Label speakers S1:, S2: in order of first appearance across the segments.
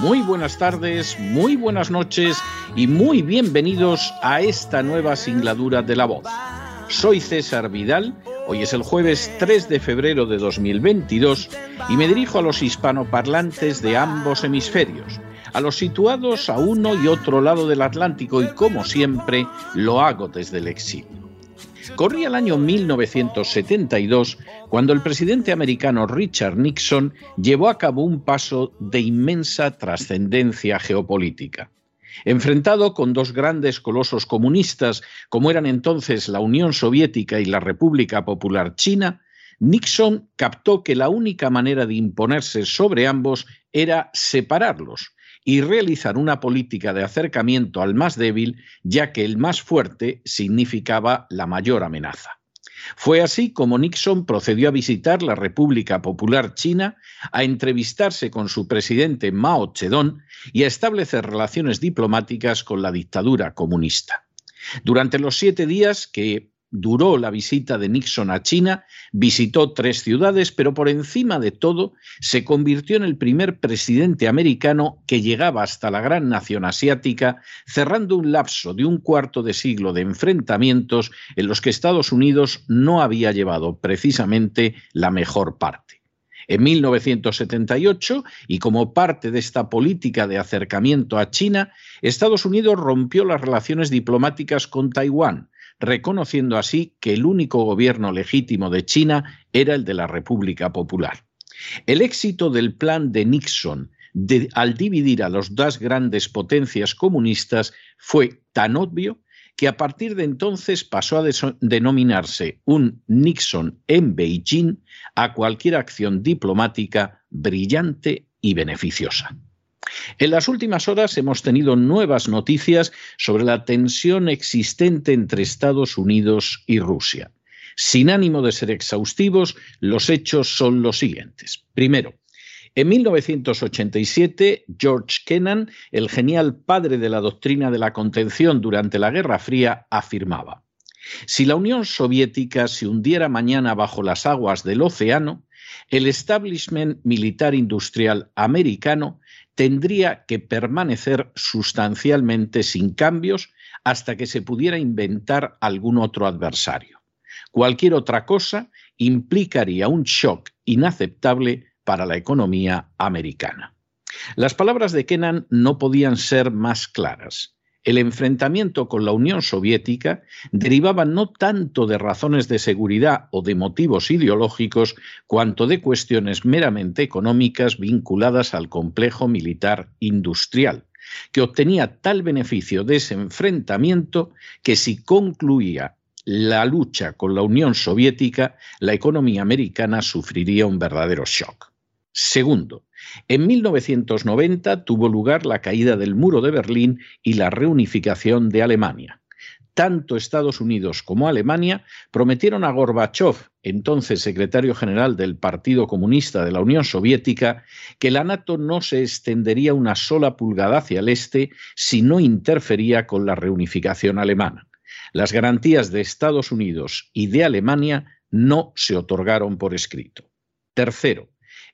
S1: muy buenas tardes, muy buenas noches y muy bienvenidos a esta nueva singladura de la voz. Soy César Vidal, hoy es el jueves 3 de febrero de 2022 y me dirijo a los hispanoparlantes de ambos hemisferios, a los situados a uno y otro lado del Atlántico y como siempre lo hago desde el exilio. Corría el año 1972 cuando el presidente americano Richard Nixon llevó a cabo un paso de inmensa trascendencia geopolítica. Enfrentado con dos grandes colosos comunistas como eran entonces la Unión Soviética y la República Popular China, Nixon captó que la única manera de imponerse sobre ambos era separarlos, y realizar una política de acercamiento al más débil, ya que el más fuerte significaba la mayor amenaza. Fue así como Nixon procedió a visitar la República Popular China, a entrevistarse con su presidente Mao Zedong y a establecer relaciones diplomáticas con la dictadura comunista. Durante los siete días que duró la visita de Nixon a China, visitó tres ciudades, pero por encima de todo se convirtió en el primer presidente americano que llegaba hasta la gran nación asiática, cerrando un lapso de un cuarto de siglo de enfrentamientos en los que Estados Unidos no había llevado precisamente la mejor parte. En 1978, y como parte de esta política de acercamiento a China, Estados Unidos rompió las relaciones diplomáticas con Taiwán, reconociendo así que el único gobierno legítimo de China era el de la República Popular. El éxito del plan de Nixon al dividir a las dos grandes potencias comunistas fue tan obvio que a partir de entonces pasó a denominarse un Nixon en Beijing a cualquier acción diplomática brillante y beneficiosa. En las últimas horas hemos tenido nuevas noticias sobre la tensión existente entre Estados Unidos y Rusia. Sin ánimo de ser exhaustivos, los hechos son los siguientes. Primero, en 1987, George Kennan, el genial padre de la doctrina de la contención durante la Guerra Fría, afirmaba, si la Unión Soviética se hundiera mañana bajo las aguas del océano, el establishment militar industrial americano tendría que permanecer sustancialmente sin cambios hasta que se pudiera inventar algún otro adversario. Cualquier otra cosa implicaría un shock inaceptable para la economía americana. Las palabras de Kennan no podían ser más claras el enfrentamiento con la Unión Soviética derivaba no tanto de razones de seguridad o de motivos ideológicos, cuanto de cuestiones meramente económicas vinculadas al complejo militar industrial, que obtenía tal beneficio de ese enfrentamiento que si concluía la lucha con la Unión Soviética, la economía americana sufriría un verdadero shock. Segundo, en 1990 tuvo lugar la caída del muro de Berlín y la reunificación de Alemania. Tanto Estados Unidos como Alemania prometieron a Gorbachev, entonces secretario general del Partido Comunista de la Unión Soviética, que la NATO no se extendería una sola pulgada hacia el este si no interfería con la reunificación alemana. Las garantías de Estados Unidos y de Alemania no se otorgaron por escrito. Tercero,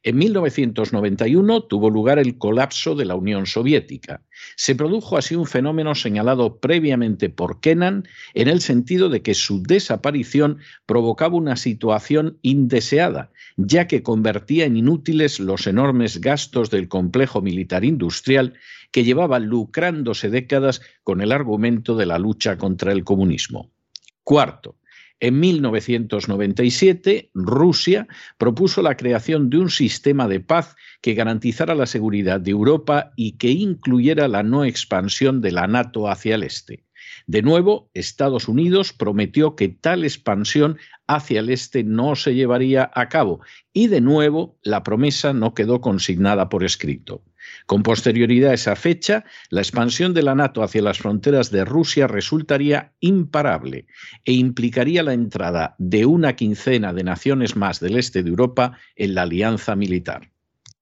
S1: En 1991 tuvo lugar el colapso de la Unión Soviética. Se produjo así un fenómeno señalado previamente por Kennan en el sentido de que su desaparición provocaba una situación indeseada, ya que convertía en inútiles los enormes gastos del complejo militar industrial que llevaba lucrándose décadas con el argumento de la lucha contra el comunismo. Cuarto, en 1997, Rusia propuso la creación de un sistema de paz que garantizara la seguridad de Europa y que incluyera la no expansión de la NATO hacia el este. De nuevo, Estados Unidos prometió que tal expansión hacia el este no se llevaría a cabo y de nuevo la promesa no quedó consignada por escrito. Con posterioridad a esa fecha, la expansión de la NATO hacia las fronteras de Rusia resultaría imparable e implicaría la entrada de una quincena de naciones más del este de Europa en la alianza militar.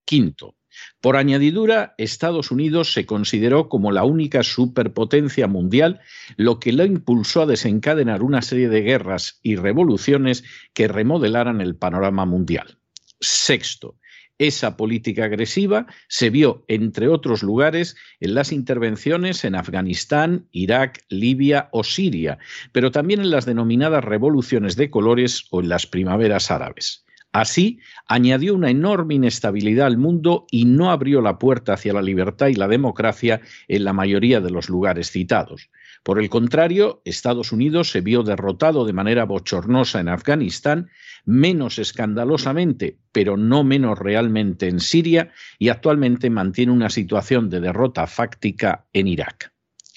S1: Quinto, por añadidura, Estados Unidos se consideró como la única superpotencia mundial, lo que lo impulsó a desencadenar una serie de guerras y revoluciones que remodelaran el panorama mundial. Sexto, esa política agresiva se vio, entre otros lugares, en las intervenciones en Afganistán, Irak, Libia o Siria, pero también en las denominadas revoluciones de colores o en las primaveras árabes. Así, añadió una enorme inestabilidad al mundo y no abrió la puerta hacia la libertad y la democracia en la mayoría de los lugares citados. Por el contrario, Estados Unidos se vio derrotado de manera bochornosa en Afganistán, menos escandalosamente, pero no menos realmente en Siria, y actualmente mantiene una situación de derrota fáctica en Irak.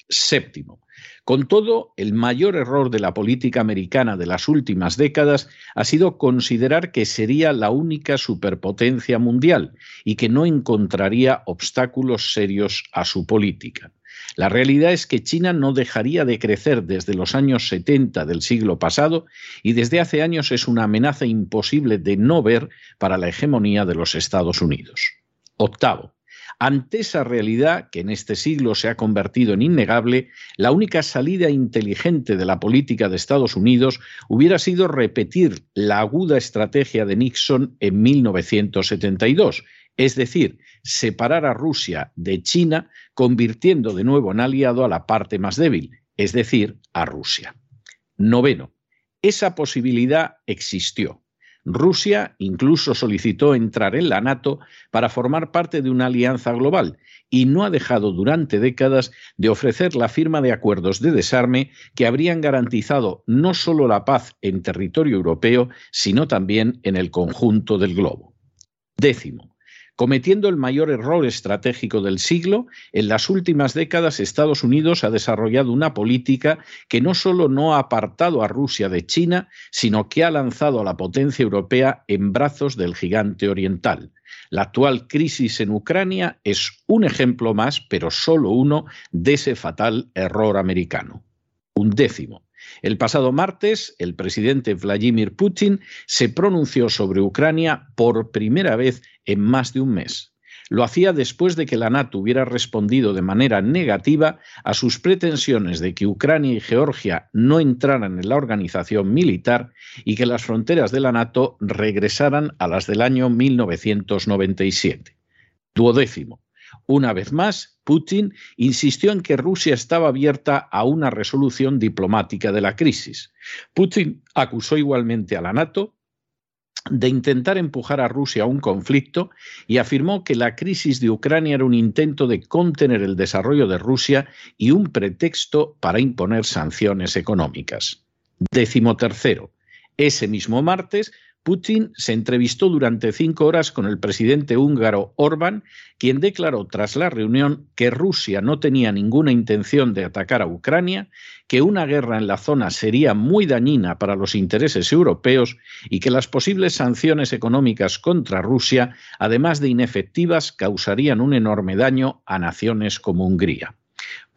S1: Séptimo, con todo, el mayor error de la política americana de las últimas décadas ha sido considerar que sería la única superpotencia mundial y que no encontraría obstáculos serios a su política. La realidad es que China no dejaría de crecer desde los años 70 del siglo pasado y desde hace años es una amenaza imposible de no ver para la hegemonía de los Estados Unidos. Octavo, ante esa realidad, que en este siglo se ha convertido en innegable, la única salida inteligente de la política de Estados Unidos hubiera sido repetir la aguda estrategia de Nixon en 1972, es decir, separar a Rusia de China, convirtiendo de nuevo en aliado a la parte más débil, es decir, a Rusia. Noveno, esa posibilidad existió. Rusia incluso solicitó entrar en la NATO para formar parte de una alianza global y no ha dejado durante décadas de ofrecer la firma de acuerdos de desarme que habrían garantizado no solo la paz en territorio europeo, sino también en el conjunto del globo. Décimo, Cometiendo el mayor error estratégico del siglo, en las últimas décadas Estados Unidos ha desarrollado una política que no solo no ha apartado a Rusia de China, sino que ha lanzado a la potencia europea en brazos del gigante oriental. La actual crisis en Ucrania es un ejemplo más, pero solo uno, de ese fatal error americano. Un décimo. El pasado martes, el presidente Vladimir Putin se pronunció sobre Ucrania por primera vez en más de un mes. Lo hacía después de que la NATO hubiera respondido de manera negativa a sus pretensiones de que Ucrania y Georgia no entraran en la organización militar y que las fronteras de la NATO regresaran a las del año 1997. Duodécimo. Una vez más, Putin insistió en que Rusia estaba abierta a una resolución diplomática de la crisis. Putin acusó igualmente a la NATO de intentar empujar a Rusia a un conflicto y afirmó que la crisis de Ucrania era un intento de contener el desarrollo de Rusia y un pretexto para imponer sanciones económicas. Décimo tercero. Ese mismo martes, Putin se entrevistó durante cinco horas con el presidente húngaro Orbán, quien declaró tras la reunión que Rusia no tenía ninguna intención de atacar a Ucrania, que una guerra en la zona sería muy dañina para los intereses europeos y que las posibles sanciones económicas contra Rusia, además de inefectivas, causarían un enorme daño a naciones como Hungría.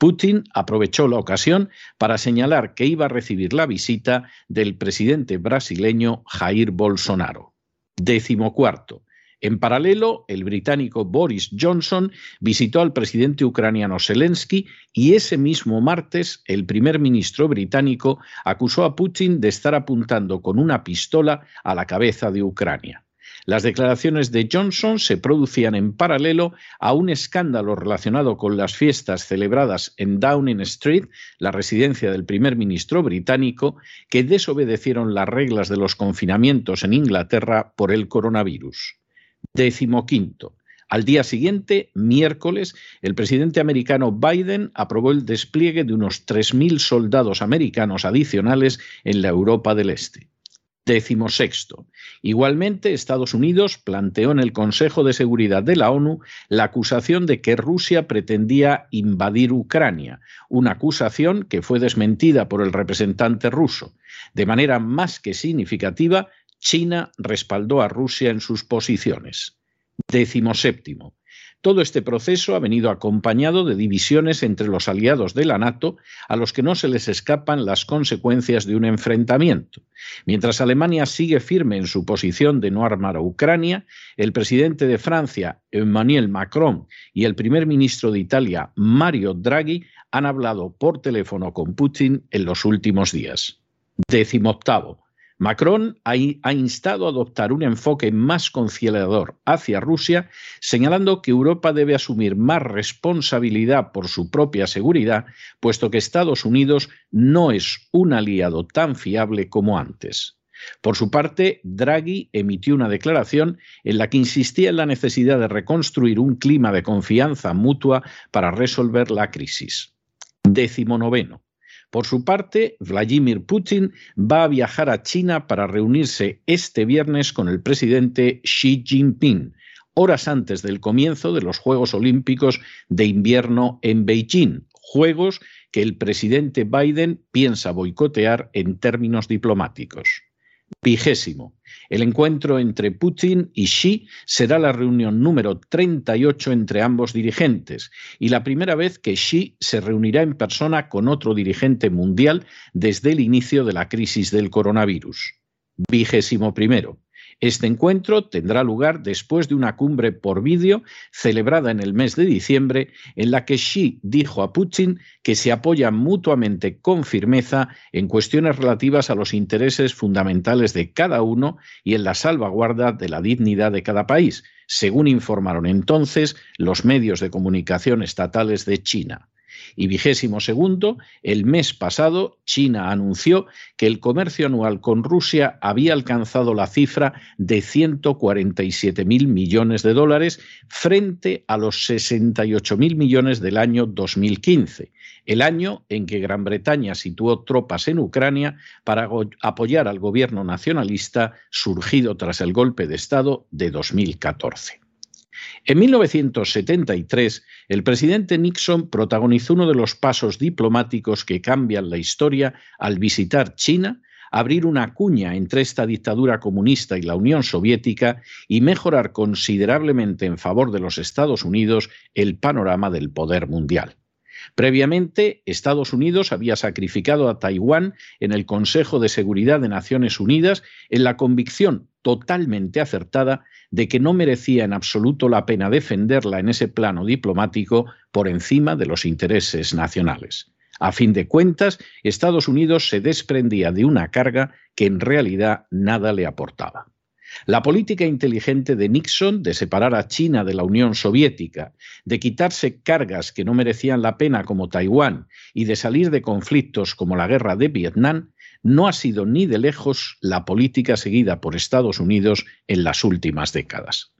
S1: Putin aprovechó la ocasión para señalar que iba a recibir la visita del presidente brasileño Jair Bolsonaro. Décimo cuarto. En paralelo, el británico Boris Johnson visitó al presidente ucraniano Zelensky y ese mismo martes el primer ministro británico acusó a Putin de estar apuntando con una pistola a la cabeza de Ucrania. Las declaraciones de Johnson se producían en paralelo a un escándalo relacionado con las fiestas celebradas en Downing Street, la residencia del primer ministro británico, que desobedecieron las reglas de los confinamientos en Inglaterra por el coronavirus. Décimo quinto. Al día siguiente, miércoles, el presidente americano Biden aprobó el despliegue de unos 3.000 soldados americanos adicionales en la Europa del Este. Décimo sexto. Igualmente, Estados Unidos planteó en el Consejo de Seguridad de la ONU la acusación de que Rusia pretendía invadir Ucrania, una acusación que fue desmentida por el representante ruso. De manera más que significativa, China respaldó a Rusia en sus posiciones. Décimo séptimo. Todo este proceso ha venido acompañado de divisiones entre los aliados de la NATO a los que no se les escapan las consecuencias de un enfrentamiento. Mientras Alemania sigue firme en su posición de no armar a Ucrania, el presidente de Francia, Emmanuel Macron, y el primer ministro de Italia, Mario Draghi, han hablado por teléfono con Putin en los últimos días. Décimo octavo. Macron ha instado a adoptar un enfoque más conciliador hacia Rusia, señalando que Europa debe asumir más responsabilidad por su propia seguridad, puesto que Estados Unidos no es un aliado tan fiable como antes. Por su parte, Draghi emitió una declaración en la que insistía en la necesidad de reconstruir un clima de confianza mutua para resolver la crisis. Décimo noveno. Por su parte, Vladimir Putin va a viajar a China para reunirse este viernes con el presidente Xi Jinping, horas antes del comienzo de los Juegos Olímpicos de invierno en Beijing, Juegos que el presidente Biden piensa boicotear en términos diplomáticos. Vigésimo. El encuentro entre Putin y Xi será la reunión número 38 entre ambos dirigentes y la primera vez que Xi se reunirá en persona con otro dirigente mundial desde el inicio de la crisis del coronavirus. Vigésimo primero. Este encuentro tendrá lugar después de una cumbre por vídeo celebrada en el mes de diciembre en la que Xi dijo a Putin que se apoyan mutuamente con firmeza en cuestiones relativas a los intereses fundamentales de cada uno y en la salvaguarda de la dignidad de cada país, según informaron entonces los medios de comunicación estatales de China. Y vigésimo segundo, el mes pasado, China anunció que el comercio anual con Rusia había alcanzado la cifra de 147 mil millones de dólares frente a los 68 mil millones del año 2015, el año en que Gran Bretaña situó tropas en Ucrania para apoyar al gobierno nacionalista surgido tras el golpe de Estado de 2014. En 1973, el presidente Nixon protagonizó uno de los pasos diplomáticos que cambian la historia al visitar China, abrir una cuña entre esta dictadura comunista y la Unión Soviética y mejorar considerablemente en favor de los Estados Unidos el panorama del poder mundial. Previamente, Estados Unidos había sacrificado a Taiwán en el Consejo de Seguridad de Naciones Unidas en la convicción totalmente acertada de que no merecía en absoluto la pena defenderla en ese plano diplomático por encima de los intereses nacionales. A fin de cuentas, Estados Unidos se desprendía de una carga que en realidad nada le aportaba. La política inteligente de Nixon de separar a China de la Unión Soviética, de quitarse cargas que no merecían la pena como Taiwán y de salir de conflictos como la guerra de Vietnam, no ha sido ni de lejos la política seguida por Estados Unidos en las últimas décadas.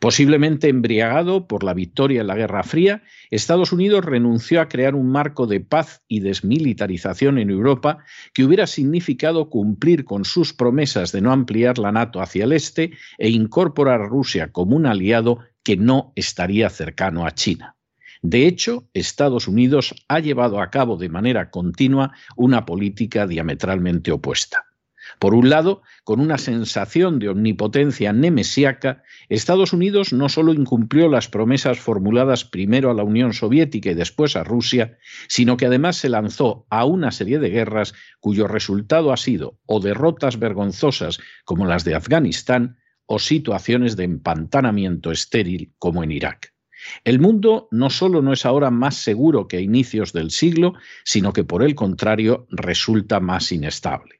S1: Posiblemente embriagado por la victoria en la Guerra Fría, Estados Unidos renunció a crear un marco de paz y desmilitarización en Europa que hubiera significado cumplir con sus promesas de no ampliar la NATO hacia el este e incorporar a Rusia como un aliado que no estaría cercano a China. De hecho, Estados Unidos ha llevado a cabo de manera continua una política diametralmente opuesta. Por un lado, con una sensación de omnipotencia nemesiaca, Estados Unidos no solo incumplió las promesas formuladas primero a la Unión Soviética y después a Rusia, sino que además se lanzó a una serie de guerras cuyo resultado ha sido o derrotas vergonzosas como las de Afganistán o situaciones de empantanamiento estéril como en Irak. El mundo no solo no es ahora más seguro que a inicios del siglo, sino que por el contrario resulta más inestable.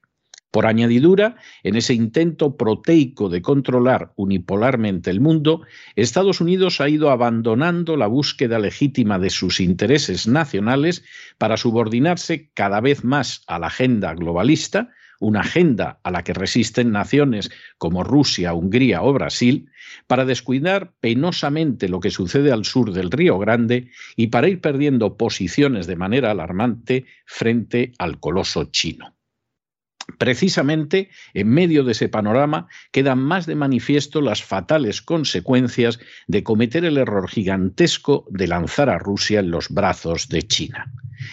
S1: Por añadidura, en ese intento proteico de controlar unipolarmente el mundo, Estados Unidos ha ido abandonando la búsqueda legítima de sus intereses nacionales para subordinarse cada vez más a la agenda globalista, una agenda a la que resisten naciones como Rusia, Hungría o Brasil, para descuidar penosamente lo que sucede al sur del Río Grande y para ir perdiendo posiciones de manera alarmante frente al coloso chino. Precisamente en medio de ese panorama quedan más de manifiesto las fatales consecuencias de cometer el error gigantesco de lanzar a Rusia en los brazos de China.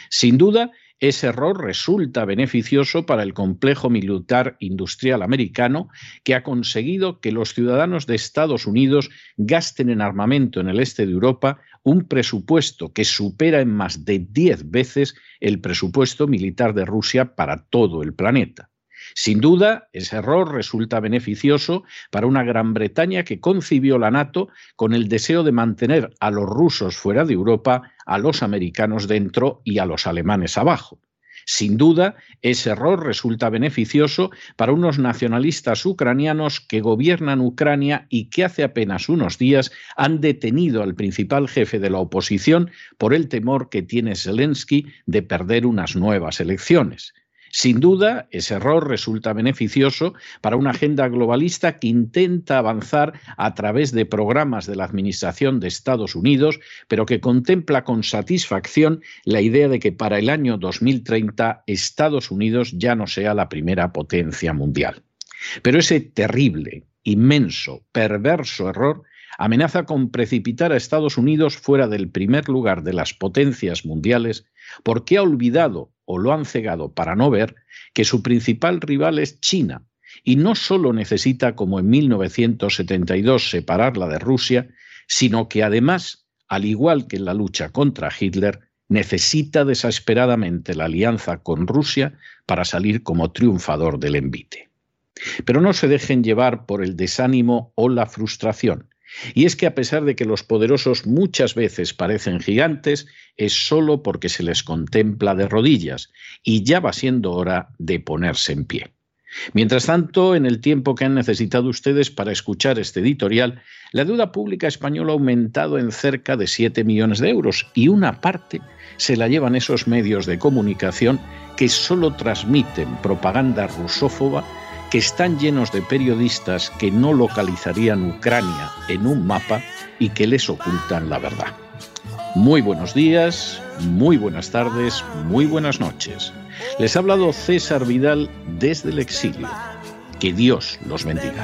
S1: Sin duda, ese error resulta beneficioso para el complejo militar industrial americano que ha conseguido que los ciudadanos de Estados Unidos gasten en armamento en el este de Europa un presupuesto que supera en más de 10 veces el presupuesto militar de Rusia para todo el planeta. Sin duda, ese error resulta beneficioso para una Gran Bretaña que concibió la NATO con el deseo de mantener a los rusos fuera de Europa, a los americanos dentro y a los alemanes abajo. Sin duda, ese error resulta beneficioso para unos nacionalistas ucranianos que gobiernan Ucrania y que hace apenas unos días han detenido al principal jefe de la oposición por el temor que tiene Zelensky de perder unas nuevas elecciones. Sin duda, ese error resulta beneficioso para una agenda globalista que intenta avanzar a través de programas de la Administración de Estados Unidos, pero que contempla con satisfacción la idea de que para el año 2030 Estados Unidos ya no sea la primera potencia mundial. Pero ese terrible, inmenso, perverso error amenaza con precipitar a Estados Unidos fuera del primer lugar de las potencias mundiales porque ha olvidado o lo han cegado para no ver que su principal rival es China y no solo necesita, como en 1972, separarla de Rusia, sino que además, al igual que en la lucha contra Hitler, necesita desesperadamente la alianza con Rusia para salir como triunfador del envite. Pero no se dejen llevar por el desánimo o la frustración. Y es que a pesar de que los poderosos muchas veces parecen gigantes, es solo porque se les contempla de rodillas, y ya va siendo hora de ponerse en pie. Mientras tanto, en el tiempo que han necesitado ustedes para escuchar este editorial, la deuda pública española ha aumentado en cerca de 7 millones de euros y una parte se la llevan esos medios de comunicación que solo transmiten propaganda rusófoba que están llenos de periodistas que no localizarían Ucrania en un mapa y que les ocultan la verdad. Muy buenos días, muy buenas tardes, muy buenas noches. Les ha hablado César Vidal desde el exilio. Que Dios los bendiga.